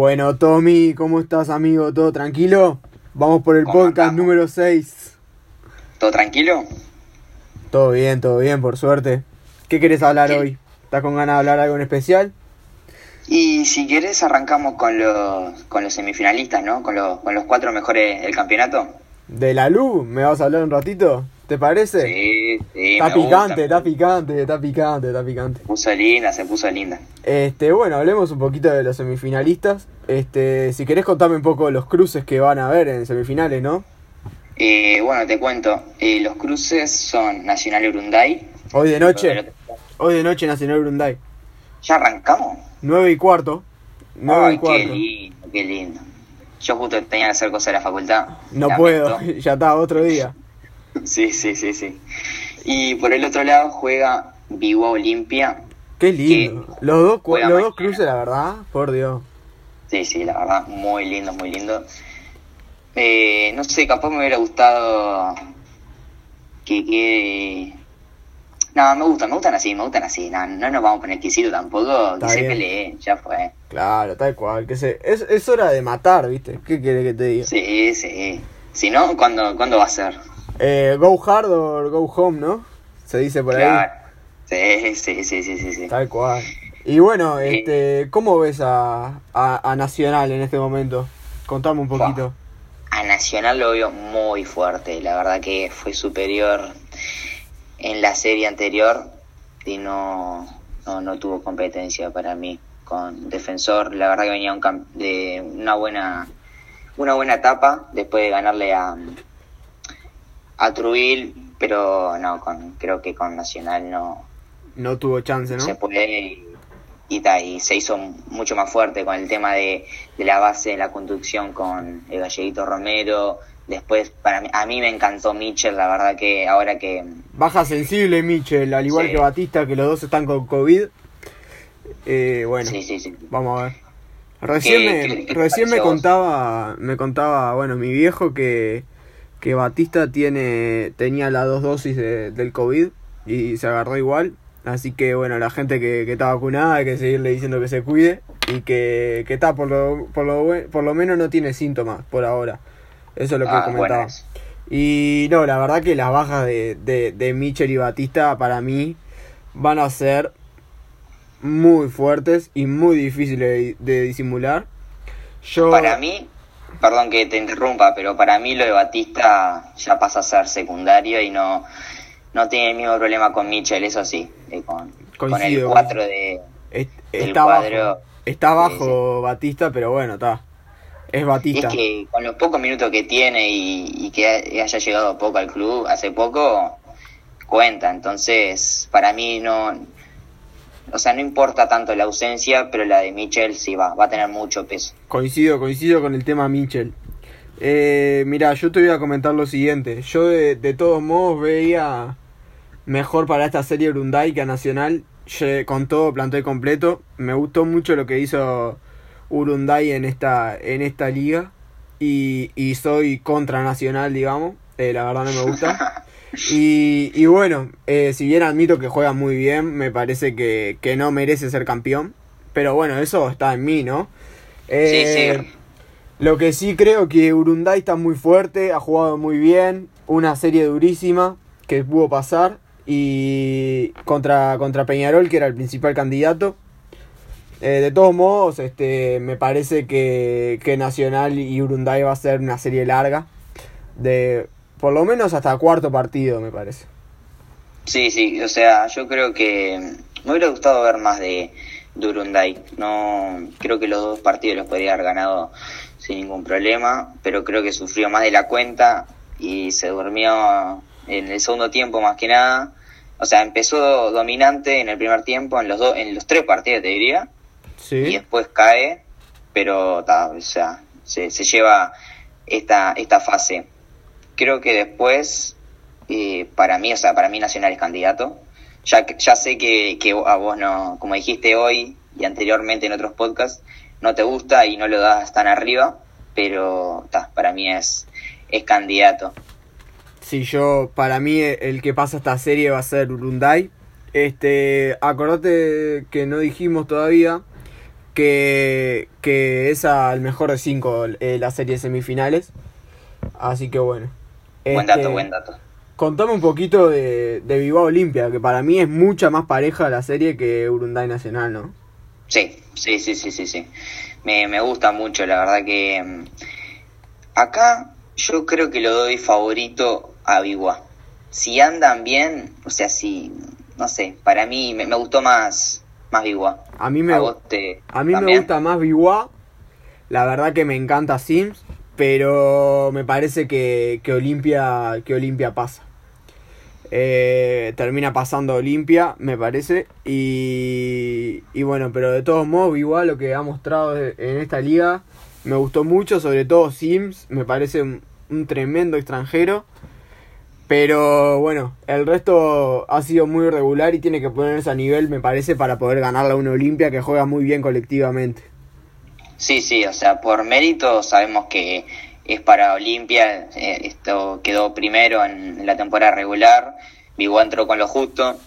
Bueno, Tommy, ¿cómo estás, amigo? ¿Todo tranquilo? Vamos por el ¿Cómo podcast andamos? número 6. ¿Todo tranquilo? Todo bien, todo bien, por suerte. ¿Qué querés hablar ¿Qué? hoy? ¿Estás con ganas de hablar algo en especial? Y si querés arrancamos con los, con los semifinalistas, ¿no? Con los, con los cuatro mejores del campeonato. ¿De la luz? ¿Me vas a hablar un ratito? ¿Te parece? Sí, sí, está me picante, está picante, está picante, está picante. Se puso linda, se puso linda. Este, bueno, hablemos un poquito de los semifinalistas. Este, si querés contarme un poco los cruces que van a haber en semifinales, ¿no? Eh, bueno, te cuento. eh, los cruces son Nacional Urunday. Hoy de noche, hoy de noche Nacional Brunday. ¿Ya arrancamos? 9 y cuarto. 9 Ay, y qué cuarto. lindo, qué lindo. Yo justo tenía que hacer cosas de la facultad. No Lamento. puedo, ya está, otro día. Sí, sí, sí, sí. Y por el otro lado juega Vigo Olimpia. Qué lindo. Los dos, los dos cruces, la verdad, por Dios. Sí, sí, la verdad, muy lindo, muy lindo. Eh, no sé, capaz me hubiera gustado que quede... No, me gustan, me gustan así, me gustan así. No, no nos vamos a poner exquisito tampoco, Está que se bien. pelee, ya fue. Claro, tal cual. Que se, es, es hora de matar, ¿viste? ¿Qué quiere que te diga? Sí, sí. Si no, ¿cuándo, ¿cuándo va a ser? Eh, go hard or go home, ¿no? Se dice por ahí. Sí, sí, sí, sí, sí, sí. Tal cual. Y bueno, este, ¿cómo ves a, a, a Nacional en este momento? Contame un poquito. A Nacional lo veo muy fuerte, la verdad que fue superior en la serie anterior y no, no, no tuvo competencia para mí con Defensor. La verdad que venía un de una buena una buena etapa después de ganarle a, a Truil, pero no, con, creo que con Nacional no, No tuvo chance, ¿no? se puede y, y, se hizo mucho más fuerte con el tema de, de la base de la conducción con el galleguito Romero. Después, para mí, a mí me encantó Mitchell, la verdad que ahora que... Baja sensible Michel, al igual Sí. que Batista, que los dos están con COVID. Eh, bueno, Sí, sí, sí. vamos a ver. Recién, ¿Qué- me, qué- qué te recién me contaba, me contaba, bueno, mi viejo que, que Batista tiene, tenía las dos dosis de- del COVID y se agarró igual. Así que bueno, la gente que, que está vacunada hay que seguirle diciendo que se cuide y que, que está, por lo, por, lo, por lo menos no tiene síntomas por ahora. Eso es lo que Ah, comentaba. Y no, la verdad que las bajas de, de, de Mitchell y Batista para mí van a ser muy fuertes y muy difíciles de, de disimular. Yo, Para mí, perdón que te interrumpa, pero para mí lo de Batista ya pasa a ser secundario y no, no tiene el mismo problema con Mitchell, eso sí, eh, con, con el Coincido, 4 de... es- está cuadro. bajo, está bajo Batista, pero bueno, está. Es Es Batista. que con los pocos minutos que tiene y, y que ha- haya llegado poco al club, hace poco, cuenta. Entonces, para mí no. O sea, no importa tanto la ausencia, pero la de Mitchell sí va, va a tener mucho peso. Coincido, coincido con el tema Mitchell. Eh, mira, yo te voy a comentar lo siguiente. Yo de, de todos modos veía mejor para esta serie Urunday que a Nacional. Con todo plantel completo. Me gustó mucho lo que hizo Urunday en esta, en esta liga. Y, y soy contra Nacional, digamos. Eh, la verdad no me gusta. Y, y bueno, eh, si bien admito que juega muy bien, me parece que, que no merece ser campeón. Pero bueno, eso está en mí, ¿no? Eh, sí, sí. Lo que sí creo que Urunday está muy fuerte, ha jugado muy bien, una serie durísima que pudo pasar y contra, contra Peñarol, que era el principal candidato. Eh, de todos modos, este, me parece que, que Nacional y Urunday va a ser una serie larga, de por lo menos hasta cuarto partido, me parece. Sí, sí, o sea, yo creo que me hubiera gustado ver más de, de Urunday. No, creo que los dos partidos los podría haber ganado sin ningún problema, pero creo que sufrió más de la cuenta y se durmió en el segundo tiempo más que nada. O sea, empezó dominante en el primer tiempo, en los dos, en los tres partidos te diría, y Sí, después cae, pero ta, o sea, se, se lleva esta, esta fase. Creo que después, para mí, o sea, para mí Nacional es candidato. Ya, ya sé que, que a vos no, como dijiste hoy y anteriormente en otros podcasts, no te gusta y no lo das tan arriba, pero ta, para mí es, es candidato. Sí, yo, para mí, el que pasa esta serie va a ser Urunday. Este, acordate que no dijimos todavía que, que es al mejor de 5 eh, la serie de semifinales. Así que bueno. Buen Este, dato, buen dato. Contame un poquito de, de Bilbao Olimpia, que para mí es mucha más pareja la serie que Urunday Nacional, ¿no? Sí, sí, sí, sí, sí, sí. Me, me gusta mucho, la verdad que mm, acá yo creo que lo doy favorito a Bigua. Si andan bien, o sea, si, no sé, para mí me, me gustó más, más Bigua. A mí me, ¿A te- a mí me gusta más Biwa. La verdad que me encanta Sims, pero me parece que, que Olimpia que Olimpia pasa. Eh, termina pasando Olimpia, me parece. Y, y bueno, pero de todos modos, igual lo que ha mostrado en esta liga me gustó mucho, sobre todo Sims, me parece un, un tremendo extranjero. Pero bueno, el resto ha sido muy irregular y tiene que ponerse a nivel, me parece, para poder ganarle a una Olimpia que juega muy bien colectivamente. Sí, sí, o sea, por mérito sabemos que es para Olimpia, eh, esto quedó primero en la temporada regular, Bigua entró con lo justo,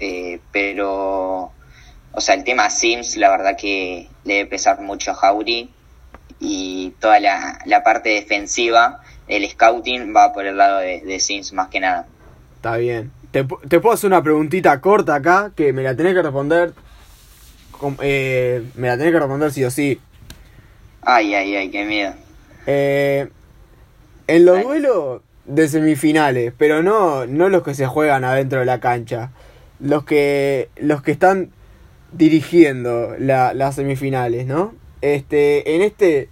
eh, pero, o sea, el tema Sims, la verdad que le debe pesar mucho a Jauri y toda la, la parte defensiva, el scouting va por el lado de, Sims más que nada. Está bien. Te, te puedo hacer una preguntita corta acá que me la tenés que responder. eh, me la tenés que responder sí o sí. Ay, ay, ay, qué miedo. Eh, en los Ay. duelos de semifinales, pero no, no los que se juegan adentro de la cancha, los que, los que están dirigiendo la- las semifinales, ¿no? Este, en este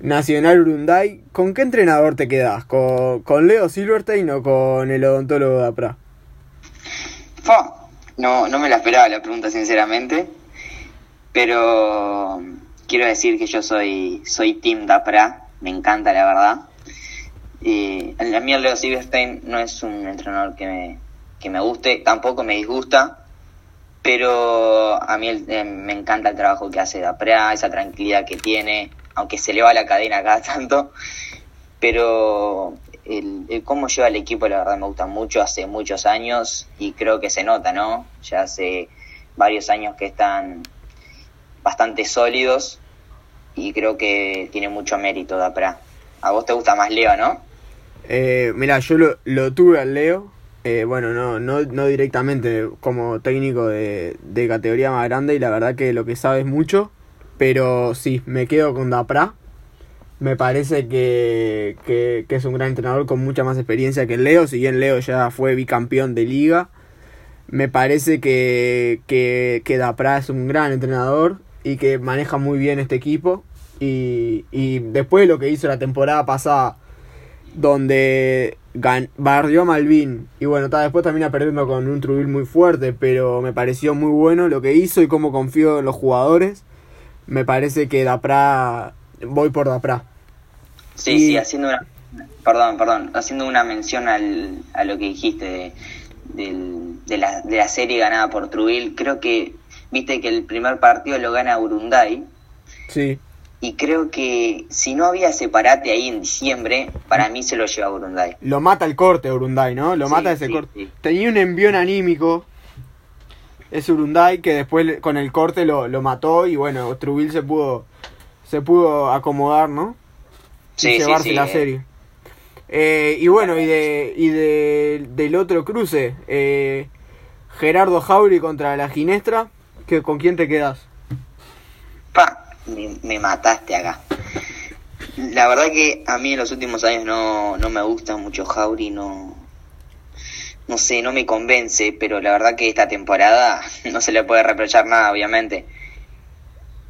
Nacional Urunday, ¿con qué entrenador te quedas? ¿Con, con Leo Silverstein o con el odontólogo de APRA? No, no me la esperaba la pregunta, sinceramente. Pero quiero decir que yo soy, soy Team Dapra, me encanta la verdad. Y a mí Leo Silverstein no es un entrenador que me, que me guste, tampoco me disgusta, pero a mí el- eh, me encanta el trabajo que hace Dapra, esa tranquilidad que tiene, aunque se le va la cadena cada tanto, pero el cómo lleva el equipo la verdad me gusta mucho, hace muchos años y creo que se nota, ¿no? Ya hace varios años que están bastante sólidos y creo que tiene mucho mérito Dapra. A vos te gusta más Leo, ¿no? Eh, mira, yo lo, tuve al Leo. eh, bueno, no, no, no directamente como técnico de, categoría más grande y la verdad que lo que sabe es mucho. Pero sí, me quedo con Dapra. Me parece que, que, es un gran entrenador con mucha más experiencia que Leo. Si bien Leo ya fue bicampeón de liga, me parece que, que, que Dapra es un gran entrenador y que maneja muy bien este equipo. Y, y después de lo que hizo la temporada pasada, donde gan- barrió a Malvin y bueno, está después termina perdiendo con un Trubil muy fuerte, pero me pareció muy bueno lo que hizo y cómo confió en los jugadores. Me parece que Dapra, voy por Dapra. Sí, Y- sí, haciendo una, perdón, perdón, haciendo una mención al, a lo que dijiste de, del- de, la, de la serie ganada por Trubil, creo que, viste que el primer partido lo gana Urunday, Sí, y creo que si no había separate ahí en diciembre, para mí se lo lleva Urunday. lo mata el corte Urunday, ¿no? Lo Sí, mata ese sí, corte. sí. Tenía un envión anímico. Es Urunday que después con el corte lo, lo mató y bueno, Trubil se pudo se pudo acomodar, ¿no? Sí, y sí, llevarse la eh. serie. Eh, y bueno, y de y de, del otro cruce, eh, Gerardo Jauri contra la Ginestra, que, ¿con quién te quedas? Pa, me, me mataste acá. La verdad que a mí en los últimos años no, no me gusta mucho Jauri, no, no sé, no me convence, pero la verdad que esta temporada no se le puede reprochar nada, obviamente.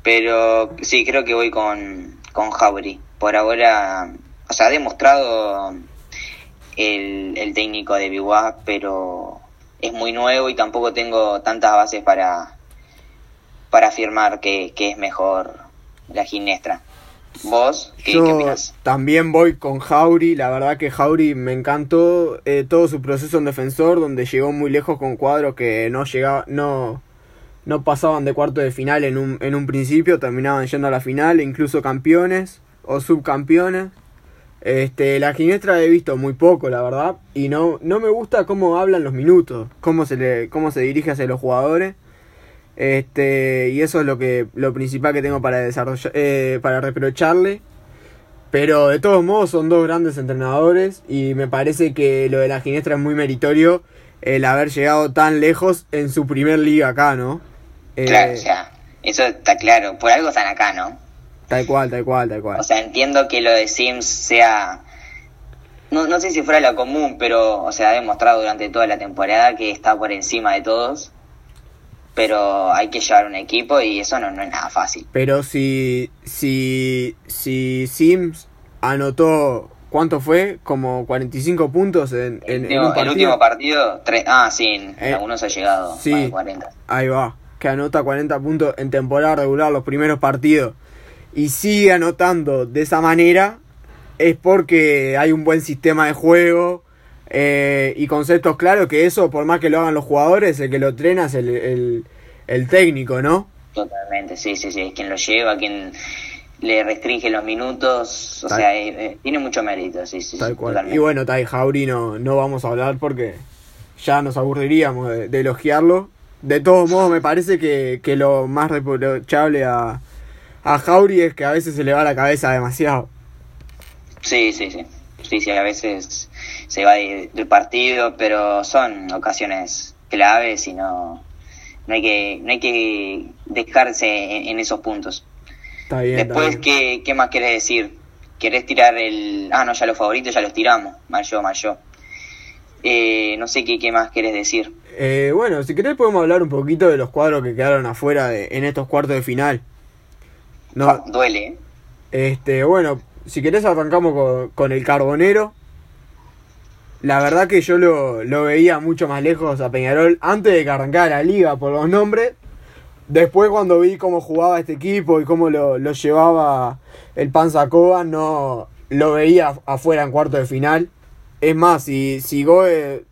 Pero sí, creo que voy con, con Jauri. Por ahora, o sea, ha demostrado el, el técnico de Biwa, pero es muy nuevo y tampoco tengo tantas bases para, para afirmar que, que es mejor la ginestra. ¿Vos qué, Yo qué opinas? también voy con Jauri, la verdad que Jauri me encantó eh, todo su proceso en defensor, donde llegó muy lejos con cuadros que no llegaba, no, no pasaban de cuarto de final en un, en un principio, terminaban yendo a la final, incluso campeones o subcampeones. Este, la Ginestra he visto muy poco, la verdad, y no, no me gusta cómo hablan los minutos, cómo se le, cómo se dirige hacia los jugadores. Este, y eso es lo que lo principal que tengo para desarrollar, eh, para reprocharle. Pero de todos modos son dos grandes entrenadores y me parece que lo de la Ginestra es muy meritorio el haber llegado tan lejos en su primer liga acá, ¿no? claro, o sea, eso está claro. Por algo están acá, ¿no? Tal cual, tal cual, tal cual. O sea, entiendo que lo de Sims sea... No, no sé si fuera lo común, pero, o sea, ha demostrado durante toda la temporada que está por encima de todos. Pero hay que llevar un equipo y eso no, no es nada fácil. Pero si, si, si Sims anotó ¿Cuánto fue? Como 45 puntos en, en, el, un partido. el último partido. ah, sí, en eh, algunos ha llegado. Sí, 40. Ahí va. Que anota 40 puntos en temporada regular los primeros partidos. Y sigue anotando de esa manera. Es porque hay un buen sistema de juego. Eh, y conceptos claros. Que eso, por más que lo hagan los jugadores, el que lo entrena es el, el técnico, ¿no? Totalmente, sí, sí, sí. Es quien lo lleva, quien le restringe los minutos, o sea, eh, eh, tiene mucho mérito, sí, sí. Tal cual. Y bueno, Tai Jauri no, no vamos a hablar porque ya nos aburriríamos de, elogiarlo. De todos modos, me parece que, que lo más reprochable a, a Jauri es que a veces se le va la cabeza demasiado. Sí, sí, sí. Sí, sí, a veces se va del partido, pero son ocasiones claves y no, no hay que, no hay que dejarse en esos puntos. Después, ¿qué, ¿qué, más querés decir? ¿Querés tirar el...? Ah, no, ya los favoritos ya los tiramos. Mal yo, mal yo. Eh, no sé qué, qué más querés decir. Eh, bueno, si querés podemos hablar un poquito de los cuadros que quedaron afuera de, en estos cuartos de final. No, ah, duele. ¿eh? Este, bueno, si querés arrancamos con, con, el Carbonero. La verdad que yo lo, lo veía mucho más lejos a Peñarol antes de que arrancara la liga por los nombres. Después cuando vi cómo jugaba este equipo y cómo lo, llevaba el Panza no lo veía afuera en cuarto de final. Es más, si, si Goe,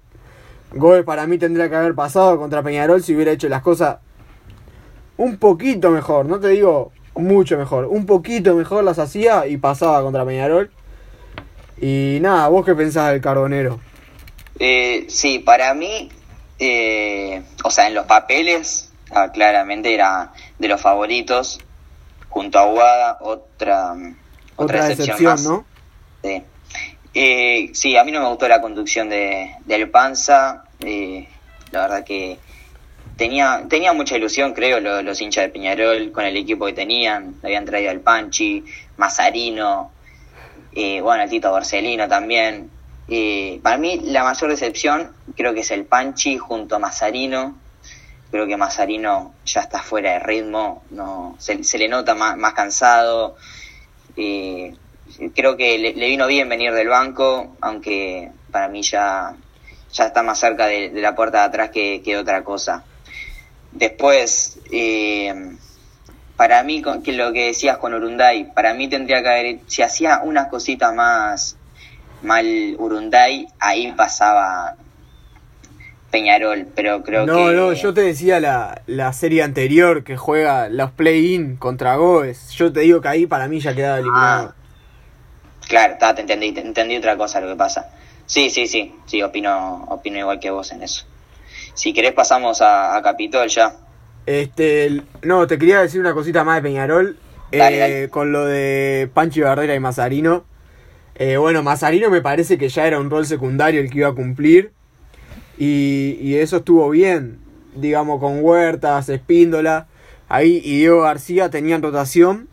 Goe para mí tendría que haber pasado contra Peñarol si hubiera hecho las cosas un poquito mejor, no te digo mucho mejor, un poquito mejor las hacía y pasaba contra Peñarol. Y nada, ¿vos qué pensás del Carbonero? Eh, sí, para mí, eh, o sea, en los papeles Ah, claramente era de los favoritos, junto a Aguada, otra, otra, excepción, ¿no? Sí. Eh, sí, a mí no me gustó la conducción de, de Panza, eh, la verdad que tenía, tenía mucha ilusión, creo, los, hinchas de Piñarol con el equipo que tenían, habían traído al Panchi, Mazarino, eh, bueno, el Tito Borsellino también. para mí la mayor decepción creo que es el Panchi junto a Mazarino, creo que Mazarino ya está fuera de ritmo, no se, le nota más, cansado. creo que le, vino bien venir del banco, aunque para mí ya, ya está más cerca de, la puerta de atrás que, otra cosa. Después, eh, para mí, que lo que decías con Urunday, para mí tendría que haber, si hacía unas cositas más mal Urunday, ahí pasaba Peñarol, pero creo que... No, no, yo te decía la, la serie anterior que juega los play-in contra Goes. Yo te digo que ahí para mí ya quedaba eliminado. Ah. Claro, te entendí, entendí otra cosa lo que pasa. Sí, sí, sí, sí, opino, opino igual que vos en eso. Si querés pasamos a, Capitol ya. Este, no, te quería decir una cosita más de Peñarol. Eh, con lo de Panchi Barrera y Mazarino. Eh, bueno, Mazarino me parece que ya era un rol secundario el que iba a cumplir. Y, eso estuvo bien, digamos, con Huertas, Espíndola. Ahí y Diego García tenían rotación.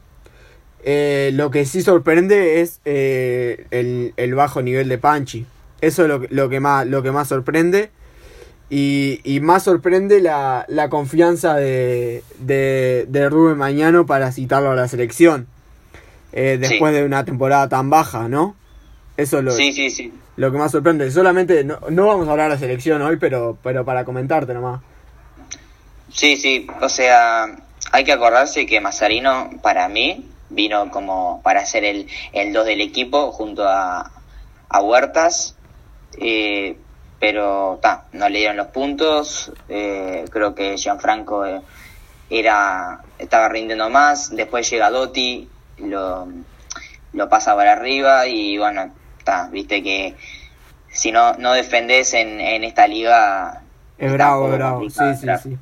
Eh, lo que sí sorprende es el, bajo nivel de Panchi. Eso es lo, que, más, lo que más sorprende. Y, más sorprende la, confianza de, de, Rubén Mañano para citarlo a la selección. Eh, después de una temporada tan baja, ¿no? Eso es lo, sí, sí, sí lo que más sorprende. Solamente, no, no vamos a hablar de la selección hoy, pero, pero para comentarte nomás. Sí, sí, o sea, hay que acordarse que Mazarino, para mí, vino como para ser el, el 2 del equipo junto a, a Huertas, eh, pero ta, no le dieron los puntos. Eh, creo que Gianfranco eh, era, estaba rindiendo más. Después llega Dotti, lo, lo pasa para arriba y bueno, viste que si no, no defendés en, en esta liga... Es bravo, bravo, sí, sí, sí.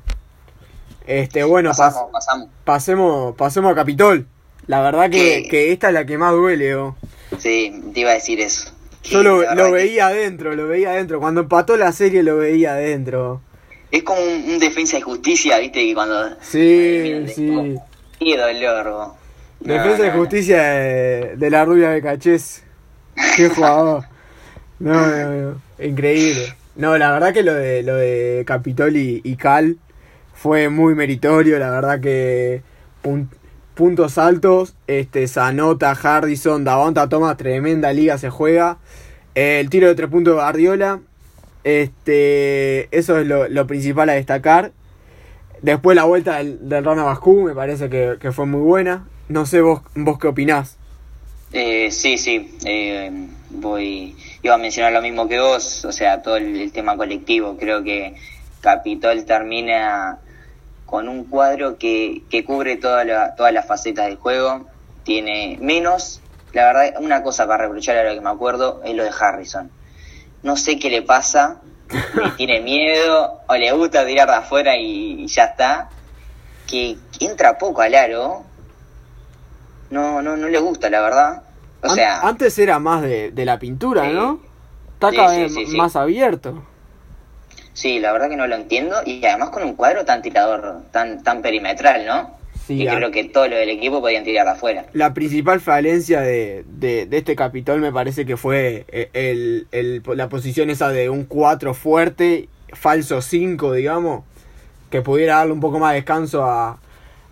Este, bueno, Pasamos, pasamos. pasemos, pasemos a Capitol. La verdad que, que esta es la que más duele, oh. Sí, te iba a decir eso. Yo lo, lo veía adentro, lo veía adentro. Cuando empató la serie lo veía adentro. Es como un, un defensa de justicia, viste, que cuando... Sí, Miren, sí. Qué dolor. No, Defensa de no. justicia de, de la rubia de Cachés. Qué jugador. No, no, no. Increíble. No, la verdad que lo de lo de Capitol y, y Cal fue muy meritorio. La verdad que puntos altos. Este, Zanota, Hardison, Davonta Thomas, tremenda liga se juega. El tiro de tres puntos de Guardiola. Este, eso es lo, lo principal a destacar. Después la vuelta del, del Rana Bascú me parece que, que fue muy buena. No sé vos, vos qué opinás. Eh, sí, sí, eh, voy, iba a mencionar lo mismo que vos, o sea, todo el, el tema colectivo, creo que Capitol termina con un cuadro que, que cubre toda la- todas las facetas del juego, tiene menos, la verdad, una cosa para reprochar a lo que me acuerdo es lo de Harrison. No sé qué le pasa, tiene miedo o le gusta tirar de afuera y, y ya está, que, que entra poco al aro, no, no, no le gusta, la verdad. O An- sea, antes era más de, de la pintura, Sí. ¿no? Está cada sí, sí. más abierto. Sí, la verdad que no lo entiendo. Y además con un cuadro tan tirador, tan, tan perimetral, ¿no? Sí, y a- creo que todo lo del equipo podían tirar afuera. La principal falencia de, de, de este Capitol me parece que fue eh, el, el- la posición esa de un 4 fuerte, falso 5, digamos, que pudiera darle un poco más de descanso a,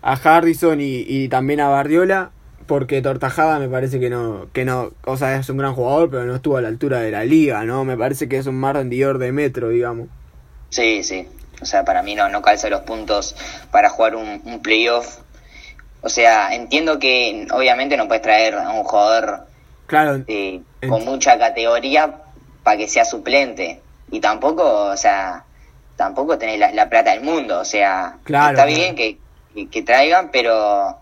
a Harrison y, y también a Bardiola, porque Tortajada me parece que no, que no, o sea, es un gran jugador, pero no estuvo a la altura de la liga, ¿no? Me parece que es un más rendidor de metro, digamos. Sí, sí. O sea, para mí no, no calza los puntos para jugar un, un playoff. O sea, entiendo que obviamente no puedes traer a un jugador Claro, eh, con mucha categoría para que sea suplente. Y tampoco, o sea, tampoco tenés la, la plata del mundo. O sea, Claro, está bien que, que, que traigan, pero,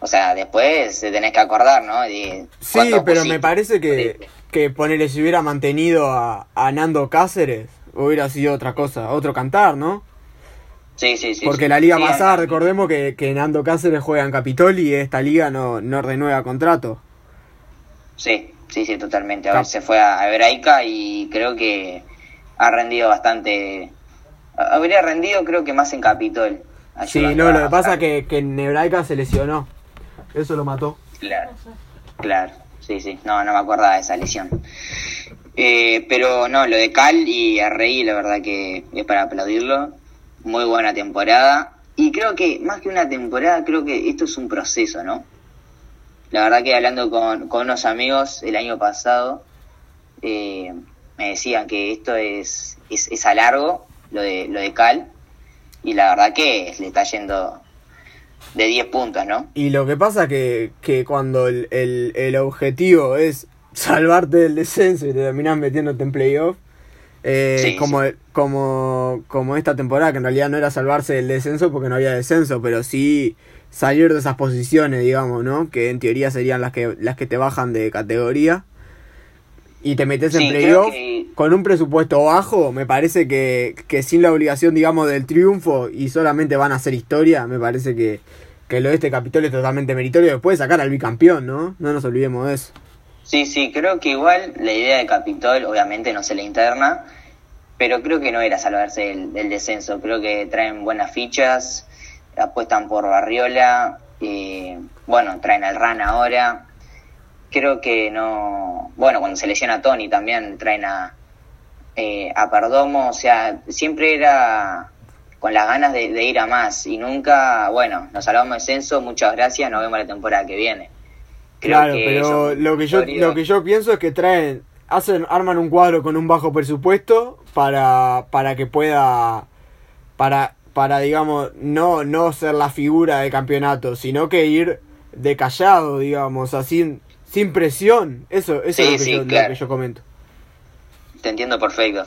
o sea, después te tenés que acordar, ¿no? De Sí, pero pusiste. me parece que, que ponerle si hubiera mantenido a, a Nando Cáceres hubiera sido otra cosa, otro cantar, ¿no? Sí, sí, sí. Porque sí. la liga Sí, pasada, además- recordemos que, que Nando Cáceres juega en Capitol y esta liga no, no renueva contrato. Sí, sí, sí, totalmente. A ver, se fue a Hebraica y creo que ha rendido bastante. Habría rendido, creo que más en Capitol. Sí, no, lo que pasa es que, que en Hebraica se lesionó. Eso lo mató. Claro, claro, sí, sí, no, no me acordaba de esa lesión. Eh, pero no, lo de Cal y Arrey, la verdad que es para aplaudirlo. Muy buena temporada. Y creo que, más que una temporada, creo que esto es un proceso, ¿no? La verdad que hablando con, con unos amigos el año pasado, eh, me decían que esto es, es, es a largo, lo de, lo de Cal. Y la verdad que le está yendo de 10 puntos, ¿no? Y lo que pasa que, que cuando el, el, el objetivo es salvarte del descenso y te terminás metiéndote en playoff, eh, Sí, como, como, como esta temporada, que en realidad no era salvarse del descenso porque no había descenso, pero sí salir de esas posiciones, digamos, ¿no? Que en teoría serían las que, las que te bajan de categoría. Y te metes en Sí, playoff que- con un presupuesto bajo, me parece que, que sin la obligación, digamos, del triunfo y solamente van a hacer historia, me parece que, que lo de este Capitolio es totalmente meritorio. Después de sacar al bicampeón, ¿no? No nos olvidemos de eso. Sí, sí, creo que igual la idea de Capitol obviamente no se le interna, pero creo que no era salvarse del, del descenso. Creo que traen buenas fichas, apuestan por Barriola, eh, bueno, traen al RAN ahora. Creo que no. Bueno, cuando se lesiona Tony también traen a, eh, a Perdomo, o sea, siempre era con las ganas de, de ir a más y nunca, bueno, nos salvamos del descenso, muchas gracias, nos vemos la temporada que viene. Creo claro, que pero lo que yo lo que yo pienso es que traen hacen arman un cuadro con un bajo presupuesto para para que pueda para para digamos no no ser la figura del campeonato, sino que ir de callado, digamos, así sin presión. Eso eso Sí, es lo que, sí, yo, lo que yo comento. Te entiendo perfecto.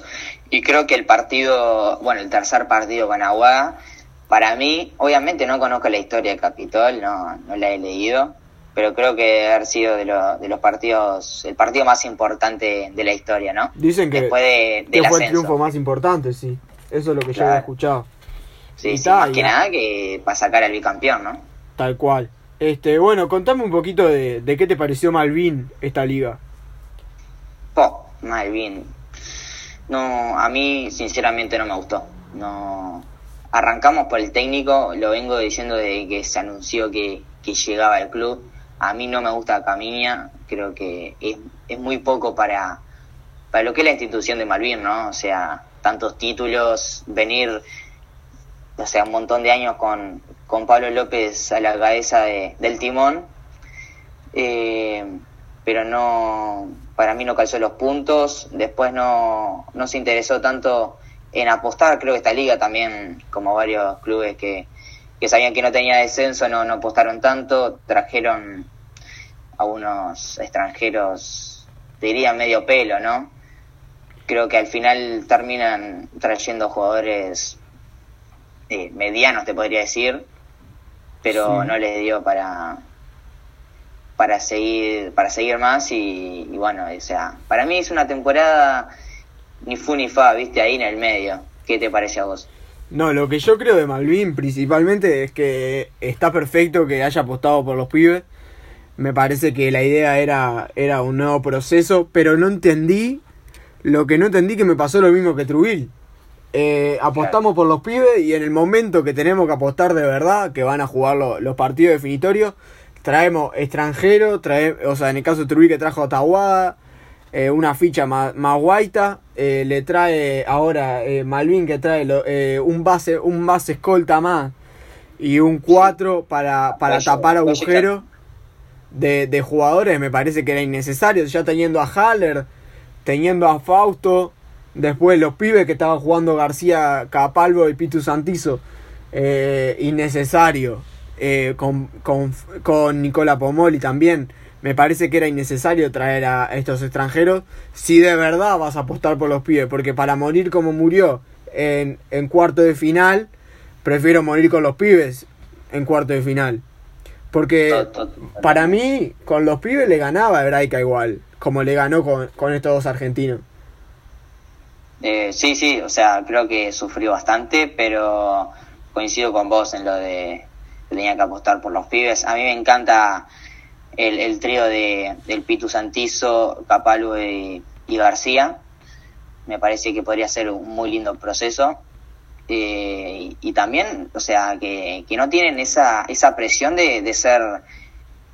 Y creo que el partido, bueno, el tercer partido con Aguada, para mí, obviamente no conozco la historia de Capitol, no, no la he leído, pero creo que debe haber sido de, lo- de los partidos, el partido más importante de la historia, ¿no? Dicen que, Después de, que fue el triunfo más importante, sí. Eso es lo que yo Claro. había escuchado. Sí, sí, más que nada que para sacar al bicampeón, ¿no? Tal cual. Este, bueno, contame un poquito de, de qué te pareció Malvin esta liga. Po, Malvin. No, a mí sinceramente no me gustó. No, arrancamos por el técnico, lo vengo diciendo de que se anunció que, que llegaba al club. A mí no me gusta Camiña, creo que es, es muy poco para, para lo que es la institución de Malvin, ¿no? O sea, tantos títulos, venir o sea, un montón de años con, con Pablo López a la cabeza de, del timón, eh, pero no, para mí no calzó los puntos, después no, no se interesó tanto en apostar, creo que esta liga también, como varios clubes que, que sabían que no tenía descenso, no, no apostaron tanto, trajeron a unos extranjeros, diría medio pelo, ¿no? Creo que al final terminan trayendo jugadores eh, medianos, te podría decir, pero no les dio para para seguir para seguir más y, bueno, o sea, para mí es una temporada ni fu ni fa, viste, ahí en el medio. ¿Qué te parece a vos? No, lo que yo creo de Malvin principalmente es que está perfecto que haya apostado por los pibes. Me parece que la idea era, era un nuevo proceso, pero no entendí, lo que no entendí que me pasó lo mismo que Trubil. Eh, apostamos por los pibes y en el momento que tenemos que apostar de verdad, que van a jugar los partidos definitorios, traemos extranjeros, trae, o sea, en el caso de Trubí que trajo a eh, una ficha más, más guaita, eh, le trae ahora Malvin que trae un base un base escolta más y un 4 para, para tapar agujeros de, de jugadores, me parece que era innecesario, ya teniendo a Haller, teniendo a Fausto, Después los pibes que estaban jugando García Capalvo y Pitu Santizo. Eh, innecesario. Eh, con, con, con Nicola Pomoli también. Me parece que era innecesario traer a estos extranjeros. Si de verdad vas a apostar por los pibes. Porque para morir como murió en, en cuarto de final. Prefiero morir con los pibes en cuarto de final. Porque para mí, con los pibes le ganaba a Hebraica igual. Como le ganó con, con estos dos argentinos. Eh, sí, sí, o sea, creo que sufrió bastante, pero coincido con vos en lo de que tenía que apostar por los pibes. A mí me encanta el, el trío de, del Pitu Santizo, Capalvo y, García. Me parece que podría ser un muy lindo proceso. Eh, y, también, o sea, que, que no tienen esa, esa presión de, de ser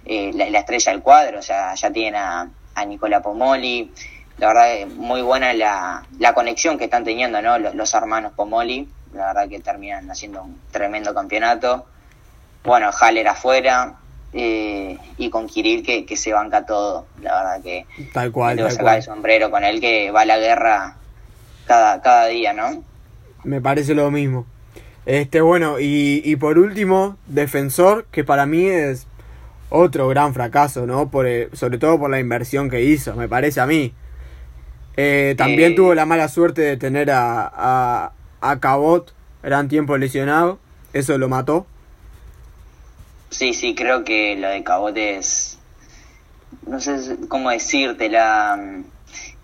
eh, la, la, estrella del cuadro. O sea, ya tienen a, a Nicola Pomoli, la verdad muy buena la, la conexión que están teniendo ¿no? los, hermanos Pomoli, la verdad que terminan haciendo un tremendo campeonato. Bueno, Haller afuera eh, y con Kirill que, que, se banca todo, la verdad que tal cual, tal sacar el sombrero con él que va a la guerra cada, cada día, ¿no? Me parece lo mismo. Este, bueno, y, y por último, defensor, que para mí es otro gran fracaso, ¿no? Por sobre todo por la inversión que hizo, me parece a mí. Eh, también eh, tuvo la mala suerte de tener a, a, a Cabot gran tiempo lesionado. Eso lo mató. Sí, sí, creo que lo de Cabot es. No sé cómo decirte, la.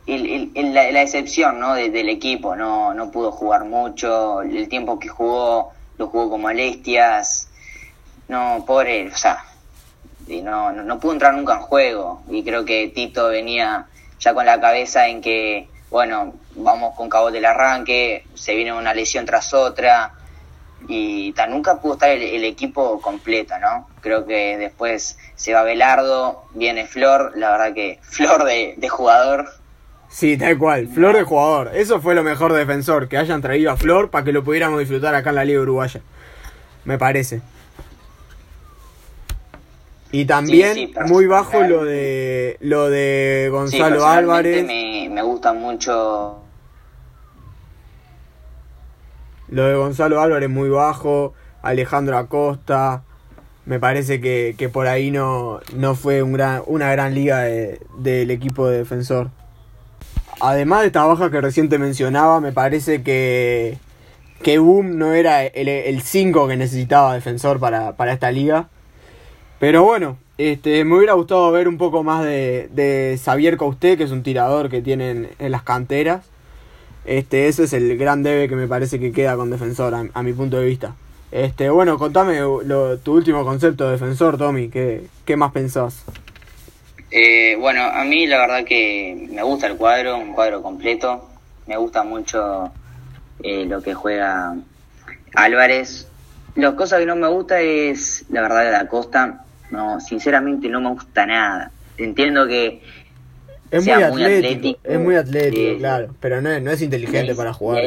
El, el, la, la, excepción ¿no? del equipo, no, no pudo jugar mucho, el tiempo que jugó lo jugó con molestias, no, pobre, o sea, no, no, no pudo entrar nunca en juego y creo que Tito venía ya con la cabeza en que, bueno, vamos con cabo del arranque, se viene una lesión tras otra y nunca pudo estar el, equipo completo, ¿no? Creo que después se va Belardo, viene Flor, la verdad que Flor de, de jugador. Sí, tal cual, Flor de jugador. Eso fue lo mejor de defensor, que hayan traído a Flor para que lo pudiéramos disfrutar acá en la Liga Uruguaya. Me parece. Y también muy bajo lo de lo de Gonzalo Álvarez. Me, me gusta mucho. Lo de Gonzalo Álvarez muy bajo, Alejandro Acosta. Me parece que, que por ahí no, no fue un gran, una gran liga de, del equipo de defensor. Además de esta baja que recién te mencionaba, me parece que, que Boom no era el 5 que necesitaba defensor para, para esta liga. Pero bueno, este, me hubiera gustado ver un poco más de, de Xavier Causté, que es un tirador que tienen en las canteras. Este, ese es el gran debe que me parece que queda con defensor, a, mi punto de vista. Este, bueno, contame lo, tu último concepto de defensor, Tommy, ¿qué, qué más pensás? Eh, bueno, a mí la verdad que me gusta el cuadro, un cuadro completo. Me gusta mucho eh, lo que juega Álvarez. Las cosas que no me gusta es la verdad la costa. No, sinceramente no me gusta nada. Entiendo que es muy, atlético, Es muy atlético, claro. Pero no es, no es inteligente para jugar.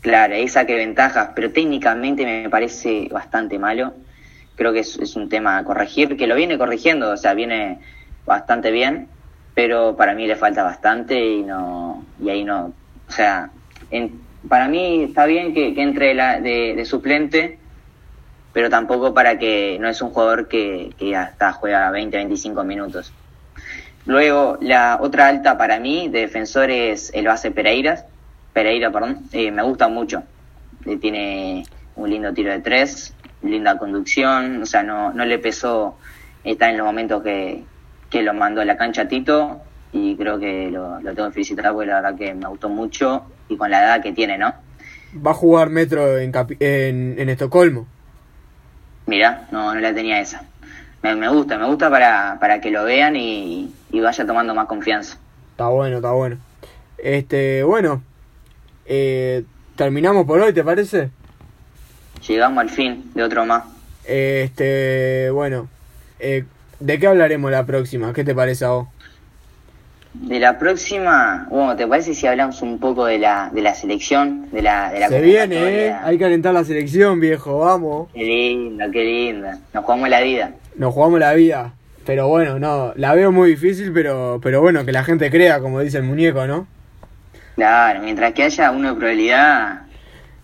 claro, ahí saque ventajas, pero técnicamente me parece bastante malo. Creo que es, es un tema a corregir, que lo viene corrigiendo, o sea, viene bastante bien, pero para mí le falta bastante y no y ahí no, o sea, en, para mí está bien que, entre la, de, suplente, pero tampoco para que no es un jugador que, que hasta juega 20, 25 minutos. Luego, la otra alta para mí de defensor es el base Pereira, Pereira, perdón, eh, me gusta mucho. Eh, tiene un lindo tiro de tres, linda conducción, o sea, no, no le pesó estar en los momentos que, que lo mandó a la cancha Tito y creo que lo, tengo que felicitar porque la verdad que me gustó mucho y con la edad que tiene, ¿no? ¿Va a jugar Metro en, en, Estocolmo? Mira, no, no la tenía esa. Me, gusta, me gusta para, para que lo vean y, vaya tomando más confianza. Está bueno, está bueno. Este, bueno, eh, terminamos por hoy, ¿te parece? Llegamos al fin de otro más. Este, bueno, eh, ¿de qué hablaremos la próxima? ¿Qué te parece a vos? De la próxima, bueno, ¿te parece si hablamos un poco de la, de la selección? De la, de la Se viene, ¿eh? Hay que alentar la selección, viejo, vamos. Qué linda, qué linda. Nos jugamos la vida. Nos jugamos la vida. Pero bueno, no, la veo muy difícil, pero, pero bueno, que la gente crea, como dice el muñeco, ¿no? Claro, mientras que haya uno de probabilidad...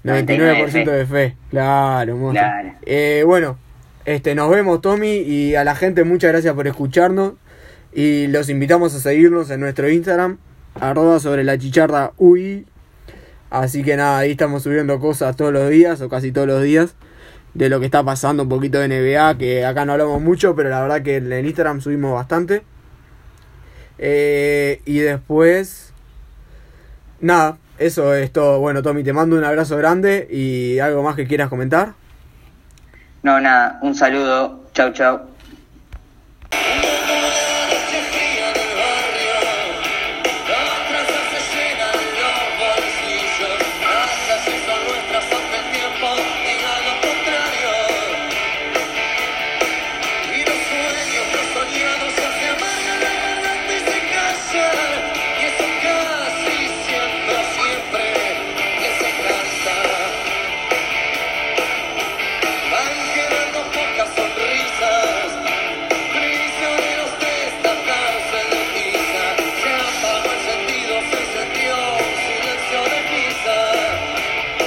99%, de, fe. Claro, claro. Eh, bueno, este, nos vemos, Tommy, y a la gente muchas gracias por escucharnos. Y los invitamos a seguirnos en nuestro Instagram, arroba sobre la chicharra UI. Así que nada, ahí estamos subiendo cosas todos los días, o casi todos los días, de lo que está pasando, un poquito de NBA, que acá no hablamos mucho, pero la verdad que en Instagram subimos bastante. Eh, y después, nada, eso es todo. Bueno, Tommy, te mando un abrazo grande y algo más que quieras comentar. No, nada, un saludo. Chau, chau.